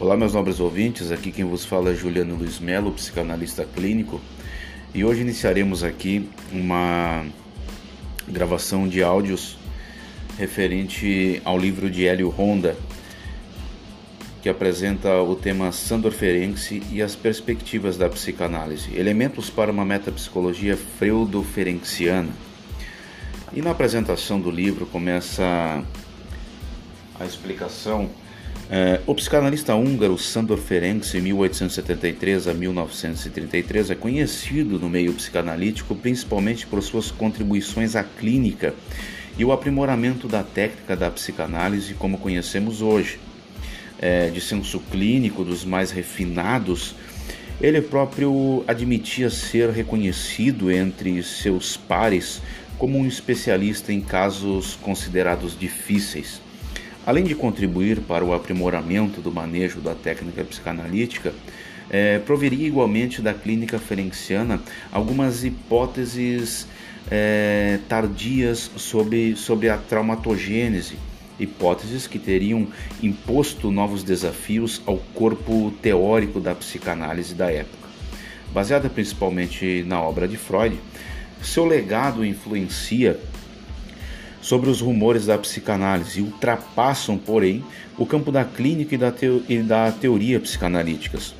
Olá, meus nobres ouvintes. Aqui quem vos fala é Juliano Luiz Melo, psicanalista clínico. E hoje iniciaremos aqui uma gravação de áudios referente ao livro de Hélio Honda, que apresenta o tema Sandor Ferenczi e as perspectivas da psicanálise, elementos para uma metapsicologia freudo-ferenciana. E na apresentação do livro começa a explicação é, o psicanalista húngaro Sandor Ferenczi, 1873 a 1933, é conhecido no meio psicanalítico principalmente por suas contribuições à clínica e o aprimoramento da técnica da psicanálise como conhecemos hoje. É, de senso clínico dos mais refinados, ele próprio admitia ser reconhecido entre seus pares como um especialista em casos considerados difíceis. Além de contribuir para o aprimoramento do manejo da técnica psicanalítica, é, proveria igualmente da clínica ferenciana algumas hipóteses é, tardias sobre, sobre a traumatogênese, hipóteses que teriam imposto novos desafios ao corpo teórico da psicanálise da época. Baseada principalmente na obra de Freud, seu legado influencia sobre os rumores da psicanálise e ultrapassam, porém, o campo da clínica e da, teo e da teoria psicanalíticas.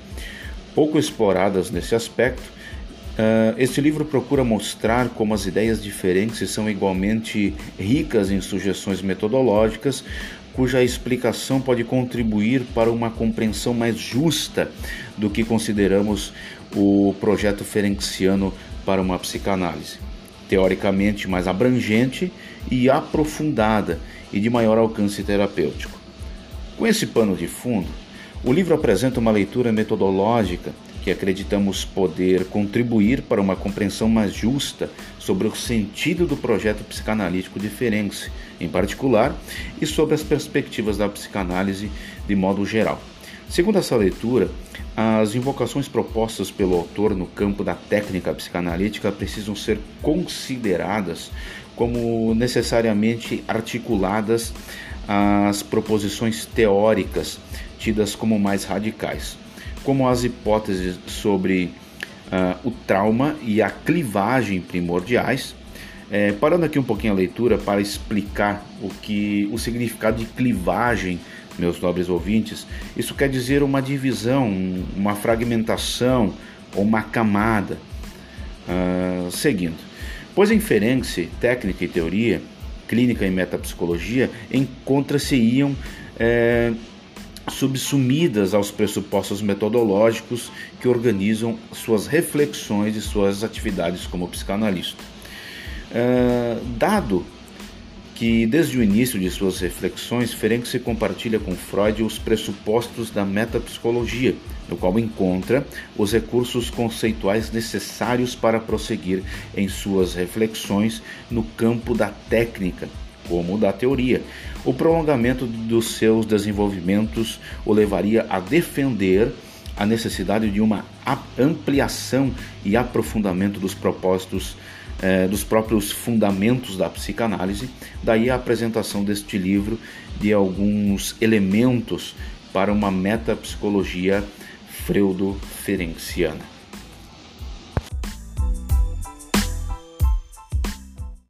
Pouco exploradas nesse aspecto, uh, este livro procura mostrar como as ideias diferentes são igualmente ricas em sugestões metodológicas, cuja explicação pode contribuir para uma compreensão mais justa do que consideramos o projeto ferenciano para uma psicanálise teoricamente mais abrangente e aprofundada e de maior alcance terapêutico. Com esse pano de fundo, o livro apresenta uma leitura metodológica que acreditamos poder contribuir para uma compreensão mais justa sobre o sentido do projeto psicanalítico de Ferenczi, em particular, e sobre as perspectivas da psicanálise de modo geral. Segundo essa leitura, as invocações propostas pelo autor no campo da técnica psicanalítica precisam ser consideradas como necessariamente articuladas às proposições teóricas tidas como mais radicais, como as hipóteses sobre uh, o trauma e a clivagem primordiais. É, parando aqui um pouquinho a leitura para explicar o que o significado de clivagem meus nobres ouvintes, isso quer dizer uma divisão, uma fragmentação ou uma camada. Uh, seguindo. Pois em Ferenczi, técnica e teoria, clínica e metapsicologia encontra-se-iam é, subsumidas aos pressupostos metodológicos que organizam suas reflexões e suas atividades como psicanalista. É, dado que desde o início de suas reflexões, Ferenczi compartilha com Freud os pressupostos da metapsicologia, no qual encontra os recursos conceituais necessários para prosseguir em suas reflexões no campo da técnica, como da teoria. O prolongamento dos seus desenvolvimentos o levaria a defender a necessidade de uma ampliação e aprofundamento dos propósitos é, dos próprios fundamentos da psicanálise, daí a apresentação deste livro de alguns elementos para uma metapsicologia freudo-ferenciana.